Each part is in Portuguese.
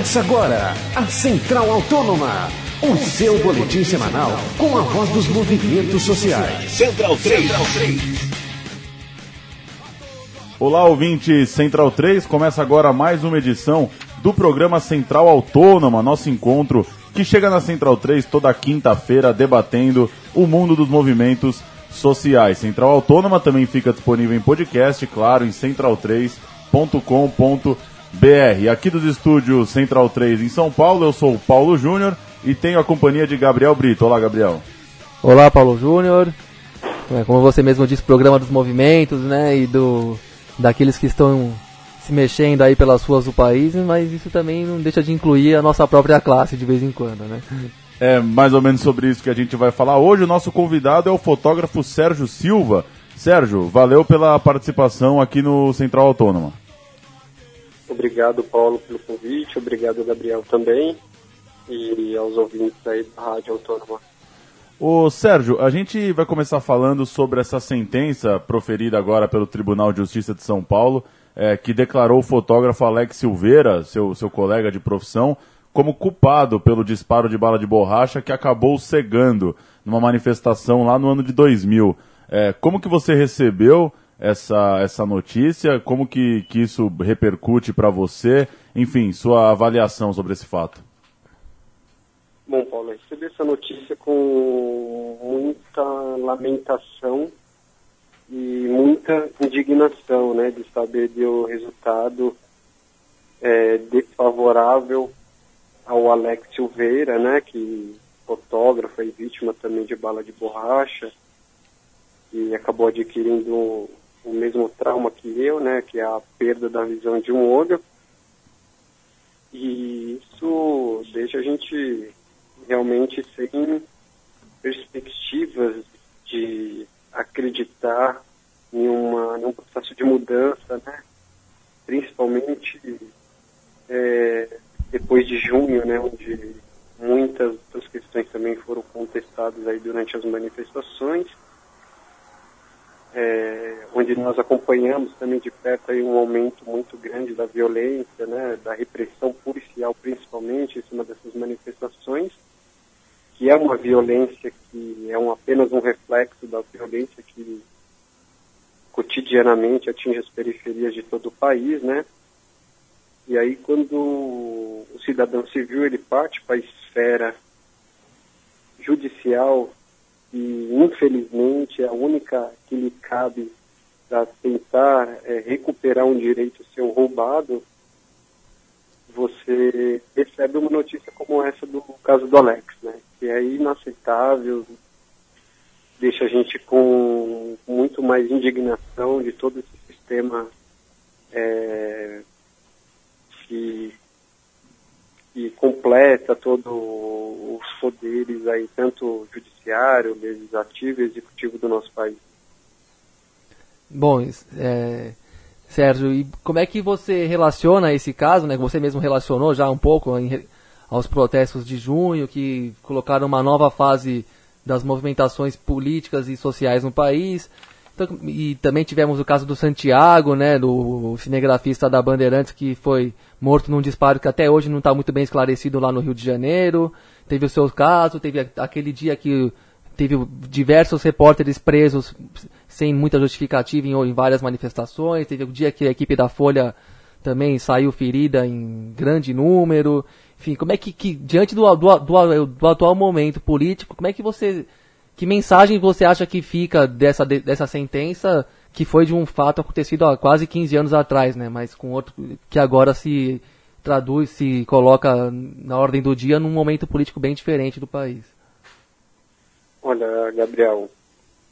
Começa agora a Central Autônoma, o seu boletim semanal com a voz dos movimentos sociais. Central 3. Central 3. Olá, ouvinte Central 3. Começa agora mais uma edição do programa Central Autônoma, nosso encontro que chega na Central 3 toda quinta-feira debatendo o mundo dos movimentos sociais. Central Autônoma também fica disponível em podcast, claro, em central3.com.br. Aqui dos estúdios Central 3 em São Paulo, eu sou o Paulo Júnior e tenho a companhia de Gabriel Brito. Olá, Gabriel. Olá, Paulo Júnior. É, como você mesmo disse, programa dos movimentos, né, e do daqueles que estão se mexendo aí pelas ruas do país, mas isso também não deixa de incluir a nossa própria classe de vez em quando, né? É mais ou menos sobre isso que a gente vai falar hoje. O nosso convidado é o fotógrafo Sérgio Silva. Sérgio, valeu pela participação aqui no Central Autônoma. Obrigado, Paulo, pelo convite. Obrigado, Gabriel, também. E aos ouvintes aí da Rádio Autônoma. Ô Sérgio, a gente vai começar falando sobre essa sentença proferida agora pelo Tribunal de Justiça de São Paulo, é, que declarou o fotógrafo Alex Silveira, seu, seu colega de profissão, como culpado pelo disparo de bala de borracha que acabou cegando numa manifestação lá no ano de 2000. É, como que você recebeu essa, essa notícia? Como que, que isso repercute para você? Enfim, sua avaliação sobre esse fato. Bom, Paulo, eu recebi essa notícia com muita lamentação e muita indignação, né, de saber do resultado é, desfavorável ao Alex Silveira, né, que fotógrafo e vítima também de bala de borracha, e acabou adquirindo o mesmo trauma que eu, né, que é a perda da visão de um olho. E isso deixa a gente realmente sem perspectivas de acreditar em, uma, em um processo de mudança, né? principalmente é, depois de junho, né, onde muitas das questões também foram contestadas aí durante as manifestações, é, onde nós acompanhamos também de perto aí um aumento muito grande da violência, né, da repressão policial principalmente em cima dessas manifestações, que é uma violência que é um, apenas um reflexo da violência que cotidianamente atinge as periferias de todo o país, né? E aí quando o cidadão civil ele parte para a esfera judicial e infelizmente é a única que lhe cabe para tentar é, recuperar um direito seu roubado, você recebe uma notícia como essa do caso do Alex, né? Que é inaceitável, deixa a gente com muito mais indignação de todo esse sistema é, que, que completa todos os poderes aí, tanto judiciário, legislativo e executivo do nosso país. Bom, é, Sérgio, e como é que você relaciona esse caso, né? Você mesmo relacionou já um pouco em, aos protestos de junho, que colocaram uma nova fase das movimentações políticas e sociais no país. E também tivemos o caso do Santiago, né, do cinegrafista da Bandeirantes que foi morto num disparo que até hoje não está muito bem esclarecido lá no Rio de Janeiro. Teve o seu caso, teve aquele dia que teve diversos repórteres presos sem muita justificativa em, em, várias manifestações. Teve o dia que a equipe da Folha também saiu ferida em grande número. Enfim, como é que, que diante do, do, do, do, atual momento político, como é que você. Que mensagem você acha que fica dessa, dessa sentença que foi de um fato acontecido há quase 15 anos atrás, né? Mas com outro que agora se traduz, se coloca na ordem do dia num momento político bem diferente do país. Olha, Gabriel,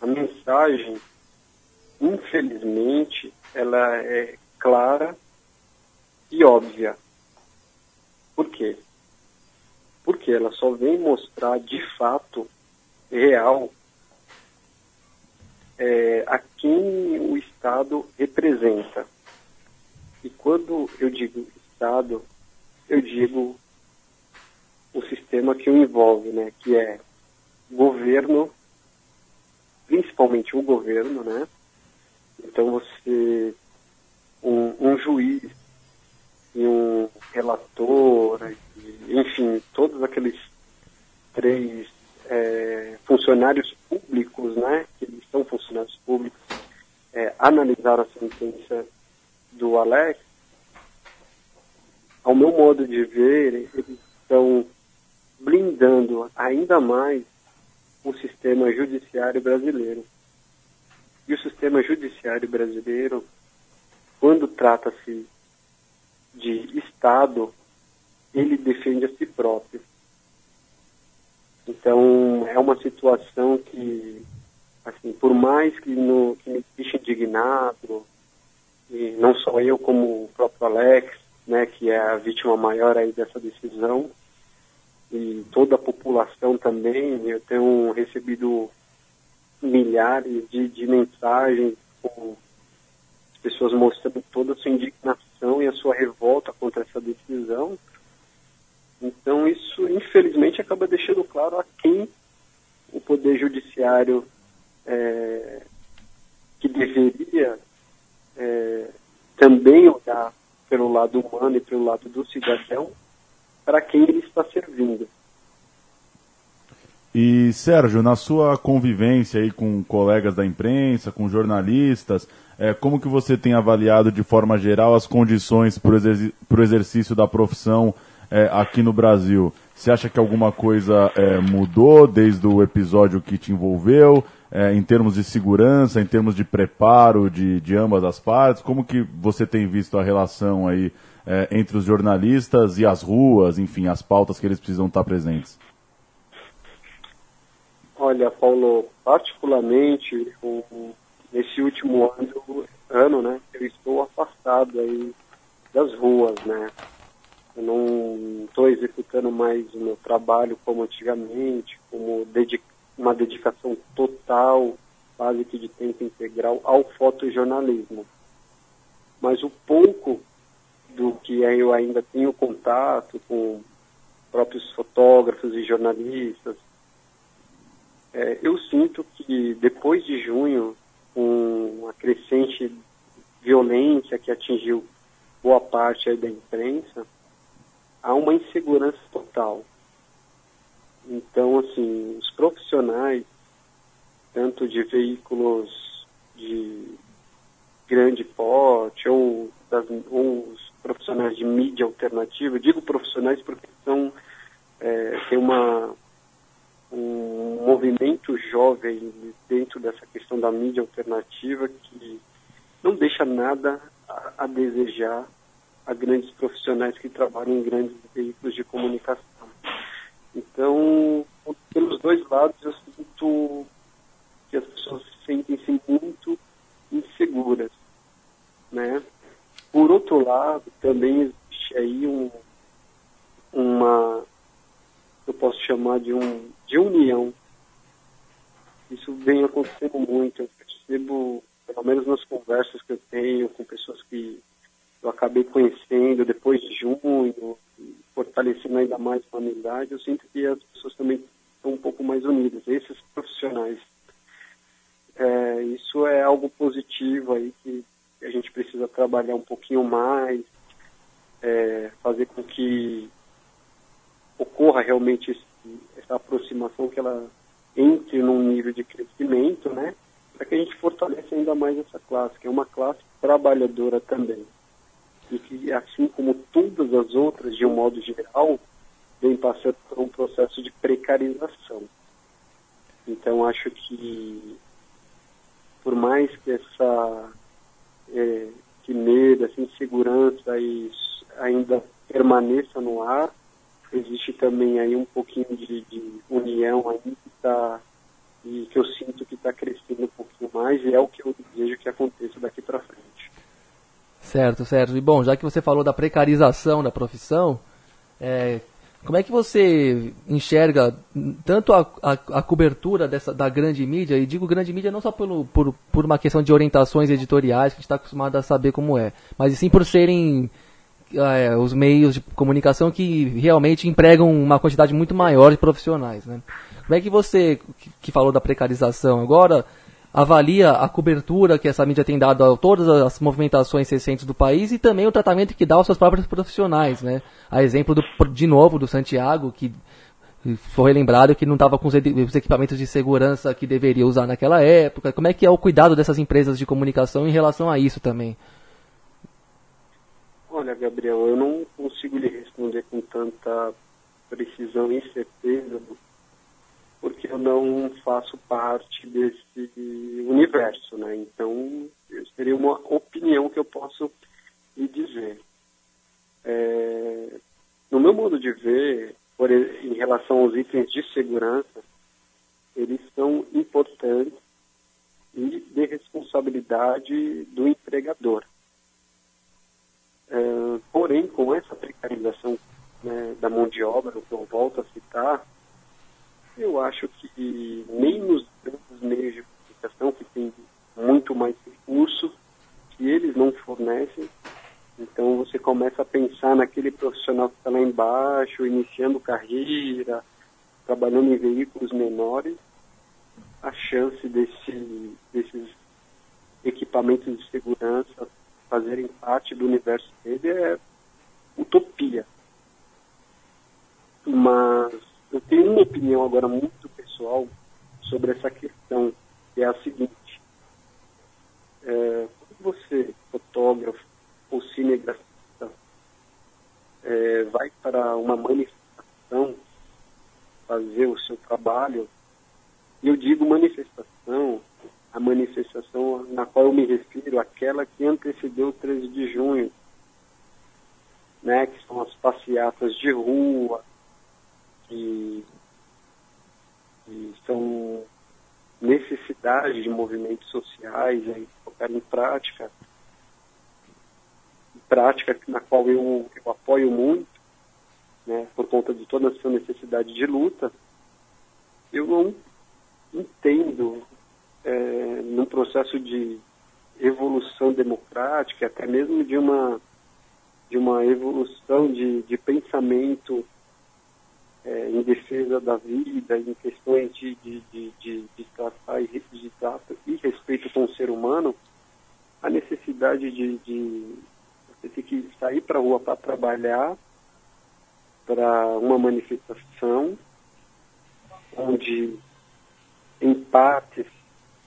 a mensagem, infelizmente, ela é clara e óbvia. Por quê? Porque ela só vem mostrar de fato real é, a quem o Estado representa. E quando eu digo Estado, eu digo o sistema que o envolve, né, que é governo, principalmente o governo, né? Então você, um, um juiz e um relator, enfim, todos aqueles três é, funcionários públicos, né, que eles são funcionários públicos, analisaram a sentença do Alex, ao meu modo de ver, eles estão blindando ainda mais o sistema judiciário brasileiro. E o sistema judiciário brasileiro, quando trata-se de Estado, ele defende a si próprio. Então, é uma situação que, assim, por mais que, no, que me deixe indignado, e não só eu, como o próprio Alex, né, que é a vítima maior aí dessa decisão, e toda a população também, eu tenho recebido milhares de, de mensagens com pessoas mostrando toda a sua indignação e a sua revolta contra essa decisão. Então isso, infelizmente, acaba deixando claro a quem o Poder Judiciário, é, que deveria é, também olhar pelo lado humano e pelo lado do cidadão, para quem ele está servindo. E Sérgio, na sua convivência aí com colegas da imprensa, com jornalistas, é, como que você tem avaliado de forma geral as condições para o exercício da profissão é, aqui no Brasil? Você acha que alguma coisa é, mudou desde o episódio que te envolveu, é, em termos de segurança, em termos de preparo de, de ambas as partes? Como que você tem visto a relação aí é, entre os jornalistas e as ruas, enfim, as pautas que eles precisam estar presentes? Olha, Paulo, particularmente o, nesse último ano, ano, né, eu estou afastado aí das ruas, né? Eu não estou executando mais o meu trabalho como antigamente, como uma dedicação total, quase que de tempo integral ao fotojornalismo. Mas o pouco do que eu ainda tenho contato com próprios fotógrafos e jornalistas, é, eu sinto que depois de junho, com uma crescente violência que atingiu boa parte da imprensa, há uma insegurança total. Então, assim, os profissionais, tanto de veículos de grande porte ou, das, ou os profissionais de mídia alternativa, digo profissionais porque são, é, tem uma um movimento jovem dentro dessa questão da mídia alternativa que não deixa nada a, a desejar a grandes profissionais que trabalham em grandes veículos de comunicação. Então, pelos dois lados, eu sinto que as pessoas sentem-se muito inseguras, né? Por outro lado, também existe aí um, uma, eu posso chamar de um de união. Isso vem acontecendo muito. Eu percebo, pelo menos nas conversas que eu tenho com pessoas que eu acabei conhecendo depois de junho, fortalecendo ainda mais a amizade, eu sinto que as pessoas também estão um pouco mais unidas, esses profissionais. É, isso é algo positivo aí que a gente precisa trabalhar um pouquinho mais, é, fazer com que ocorra realmente esse essa aproximação, que ela entre num nível de crescimento, né? Para que a gente fortaleça ainda mais essa classe, que é uma classe trabalhadora também. E que, assim como todas as outras, de um modo geral, vem passando por um processo de precarização. Então, acho que, por mais que essa é, que medo, essa insegurança ainda permaneça no ar, existe também aí um pouquinho de, de união aí que está e que eu sinto que está crescendo um pouquinho mais e é o que eu desejo que aconteça daqui para frente. Certo, certo. E bom, já que você falou da precarização da profissão, é, como é que você enxerga tanto a, a, a, cobertura dessa, da grande mídia, e digo grande mídia não só pelo, por, por uma questão de orientações editoriais, que a gente está acostumado a saber como é, mas sim por serem é, os meios de comunicação que realmente empregam uma quantidade muito maior de profissionais, né? Como é que você, que falou da precarização agora, avalia a cobertura que essa mídia tem dado a todas as movimentações recentes do país e também o tratamento que dá aos seus próprios profissionais, né? A exemplo do, de novo do Santiago, que foi lembrado que não estava com os equipamentos de segurança que deveria usar naquela época. Como é que é o cuidado dessas empresas de comunicação em relação a isso também? Olha, Gabriel, eu não consigo lhe responder com tanta precisão e certeza eu não faço parte desse universo, né? Então, seria uma opinião que eu posso lhe dizer. É, no meu modo de ver, por, em relação aos itens de segurança, eles são importantes e de responsabilidade do empregador. É, porém, com essa precarização né, da mão de obra, que eu volto a citar, eu acho que nem nos grandes meios de comunicação, que tem muito mais recurso, que eles não fornecem, então você começa a pensar naquele profissional que está lá embaixo, iniciando carreira, trabalhando em veículos menores, a chance desse, desses equipamentos de segurança fazerem parte do universo dele é utopia. Mas eu tenho uma opinião agora muito pessoal sobre essa questão, que é a seguinte. É, quando você, fotógrafo ou cinegrafista, é, vai para uma manifestação fazer o seu trabalho, e eu digo manifestação, a manifestação na qual eu me refiro, aquela que antecedeu o 13 de junho, né, que são as passeatas de rua, que, que são necessidades de movimentos sociais aí colocar em prática, prática na qual eu, eu apoio muito, né, por conta de toda essa necessidade de luta, eu não entendo é, num processo de evolução democrática, até mesmo de uma de uma evolução de, de pensamento é, em defesa da vida, em questões de, de, de, de, de tratar e, de e respeito com o ser humano, a necessidade de, de você ter que sair para a rua para trabalhar, para uma manifestação, onde, em parte,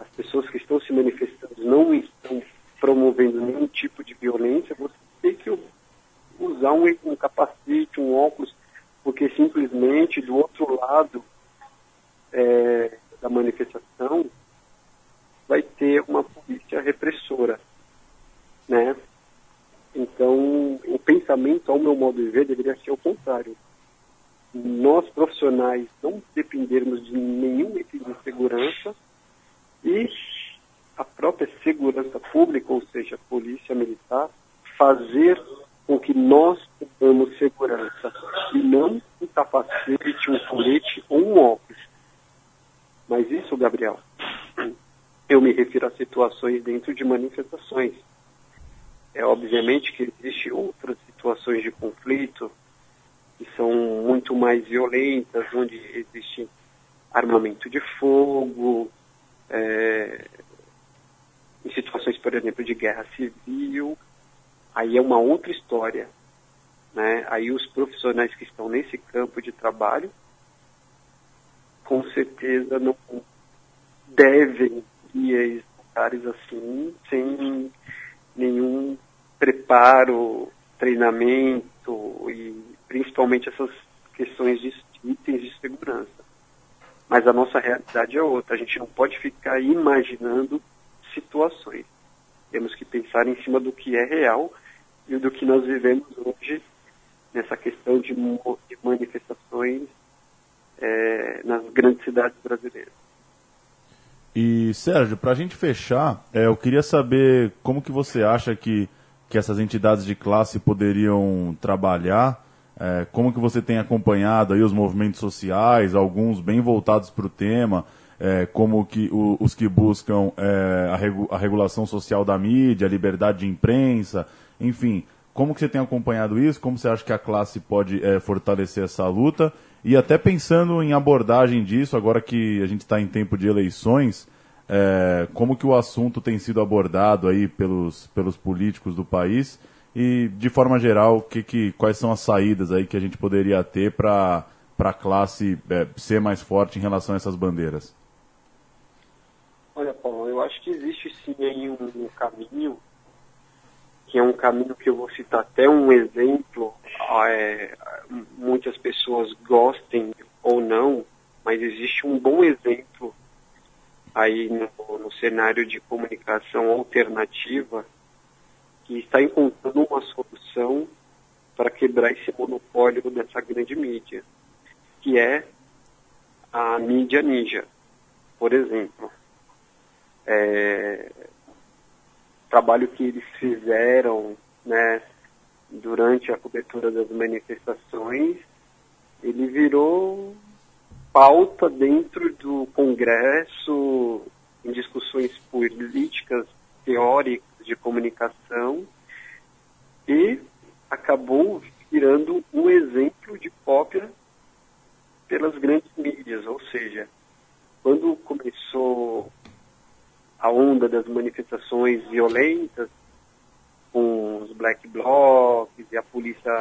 as pessoas que estão se manifestando não estão promovendo nenhum tipo de violência, você tem que usar um, um capacete, um óculos porque simplesmente do outro lado é, da manifestação vai ter uma polícia repressora, né? Então, o pensamento, ao meu modo de ver, deveria ser o contrário. Nós, profissionais, não dependermos de nenhum item de segurança e a própria segurança pública, ou seja, a polícia militar, fazer com que nós tenhamos segurança e não um capacete, um colete ou um óculos. Mas isso, Gabriel, eu me refiro a situações dentro de manifestações. É obviamente que existem outras situações de conflito que são muito mais violentas, onde existe armamento de fogo, é, em situações, por exemplo, de guerra civil, aí é uma outra história. Né? Aí os profissionais que estão nesse campo de trabalho, com certeza não devem ir a lugares assim, sem nenhum preparo, treinamento e principalmente essas questões de itens de segurança. Mas a nossa realidade é outra. A gente não pode ficar imaginando situações. Temos que pensar em cima do que é real e do que nós vivemos hoje nessa questão de, de manifestações é, nas grandes cidades brasileiras. E Sérgio, para a gente fechar, é, eu queria saber como que você acha que, que essas entidades de classe poderiam trabalhar, é, como que você tem acompanhado aí os movimentos sociais, alguns bem voltados para o tema, é, como que o, os que buscam é, a, regu a regulação social da mídia, a liberdade de imprensa, enfim, como que você tem acompanhado isso? Como você acha que a classe pode é, fortalecer essa luta? E até pensando em abordagem disso, agora que a gente está em tempo de eleições, é, como que o assunto tem sido abordado aí pelos, pelos políticos do país e, de forma geral, que, que, quais são as saídas aí que a gente poderia ter para a classe é, ser mais forte em relação a essas bandeiras? Olha, Paulo, eu acho que existe sim aí um, um caminho, que é um caminho que eu vou citar até um exemplo, é, muitas pessoas gostem ou não, mas existe um bom exemplo aí no, no cenário de comunicação alternativa que está encontrando uma solução para quebrar esse monopólio dessa grande mídia, que é a mídia ninja, por exemplo. É, trabalho que eles fizeram né, durante a cobertura das manifestações, ele virou pauta dentro do Congresso, em discussões políticas, teóricas de comunicação, e acabou virando um exemplo de cópia pelas grandes mídias, ou seja, quando começou a onda das manifestações violentas, com os black blocs e a polícia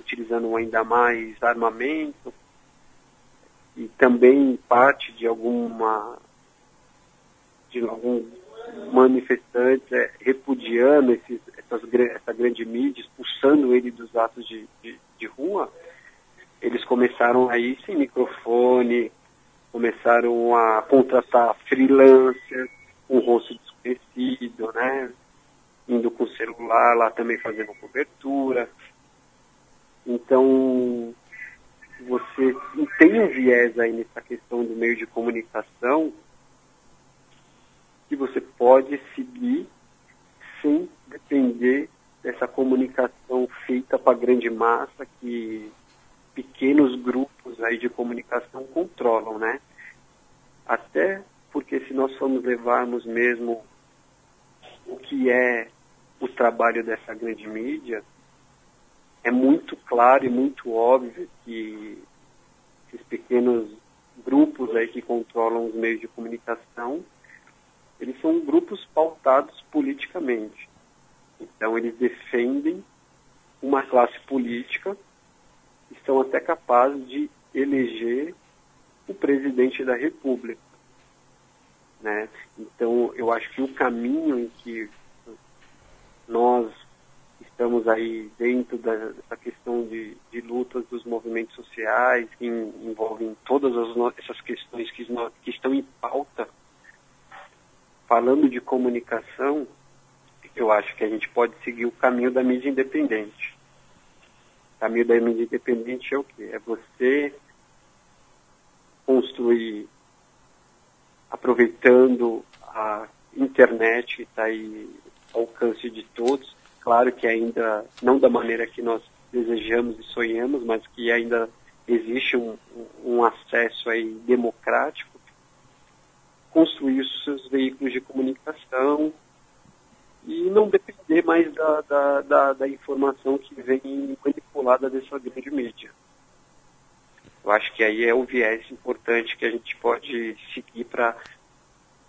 utilizando ainda mais armamento, e também parte de alguma de algum manifestante é, repudiando esses, essas, essa grande mídia, expulsando ele dos atos de, de, de rua, eles começaram aí sem microfone, começaram a contratar freelancers, um rosto desconhecido, né? Indo com o celular lá também fazendo cobertura. Então, você tem um viés aí nessa questão do meio de comunicação que você pode seguir sem depender dessa comunicação feita para a grande massa que pequenos grupos aí de comunicação controlam, né? Até porque se nós formos levarmos mesmo o que é o trabalho dessa grande mídia, é muito claro e muito óbvio que esses pequenos grupos aí que controlam os meios de comunicação, eles são grupos pautados politicamente. Então eles defendem uma classe política, estão até capazes de eleger o presidente da República. Né? Então eu acho que o caminho em que nós estamos aí dentro da, dessa questão de, de lutas dos movimentos sociais, que envolvem todas as, essas questões que, que estão em pauta. Falando de comunicação, eu acho que a gente pode seguir o caminho da mídia independente. O caminho da mídia independente é o quê? É você construir, aproveitando a internet que está aí ao alcance de todos, Claro que ainda não da maneira que nós desejamos e sonhamos, mas que ainda existe um, um acesso aí democrático, construir os seus veículos de comunicação e não depender mais da, da, da, da informação que vem manipulada dessa grande mídia. Eu acho que aí é o viés importante que a gente pode seguir para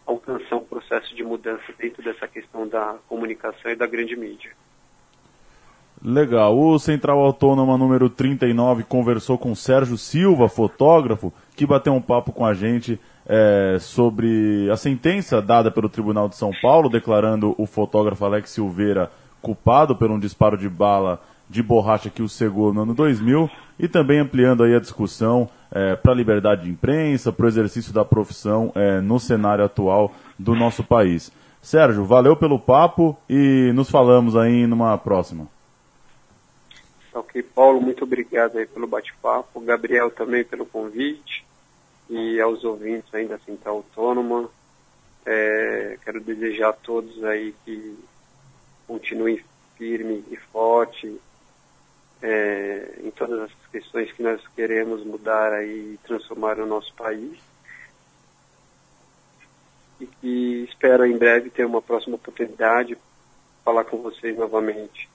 alcançar um processo de mudança dentro dessa questão da comunicação e da grande mídia. Legal. O Central Autônoma número 39 conversou com Sérgio Silva, fotógrafo, que bateu um papo com a gente é, sobre a sentença dada pelo Tribunal de São Paulo, declarando o fotógrafo Alex Silveira culpado por um disparo de bala de borracha que o cegou no ano 2000 e também ampliando aí a discussão é, para a liberdade de imprensa, para o exercício da profissão é, no cenário atual do nosso país. Sérgio, valeu pelo papo e nos falamos aí numa próxima. Ok, Paulo, muito obrigado aí pelo bate-papo. Gabriel também pelo convite e aos ouvintes ainda da Central Autônoma. É, quero desejar a todos aí que continuem firme e forte é, em todas as questões que nós queremos mudar aí e transformar o nosso país. E que espero em breve ter uma próxima oportunidade de falar com vocês novamente.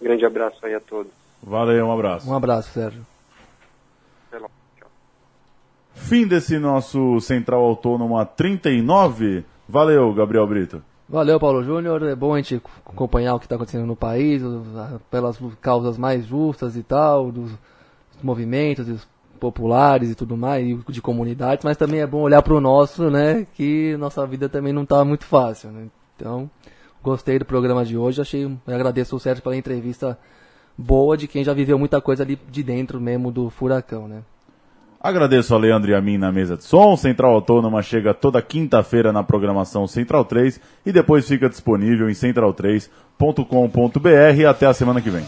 Um grande abraço aí a todos. Valeu, um abraço. Um abraço, Sérgio. Fim desse nosso Central Autônoma 39. Valeu, Gabriel Brito. Valeu, Paulo Júnior. É bom a gente acompanhar o que está acontecendo no país, pelas causas mais justas e tal, dos movimentos dos populares e tudo mais, de comunidades, mas também é bom olhar para o nosso, né? Que nossa vida também não está muito fácil, né? Então, gostei do programa de hoje. Achei, agradeço o Sérgio pela entrevista boa de quem já viveu muita coisa ali de dentro mesmo do furacão, né? Agradeço a Leandro e a mim na mesa de som. Central Autônoma chega toda quinta-feira na programação Central 3 e depois fica disponível em central3.com.br. Até a semana que vem.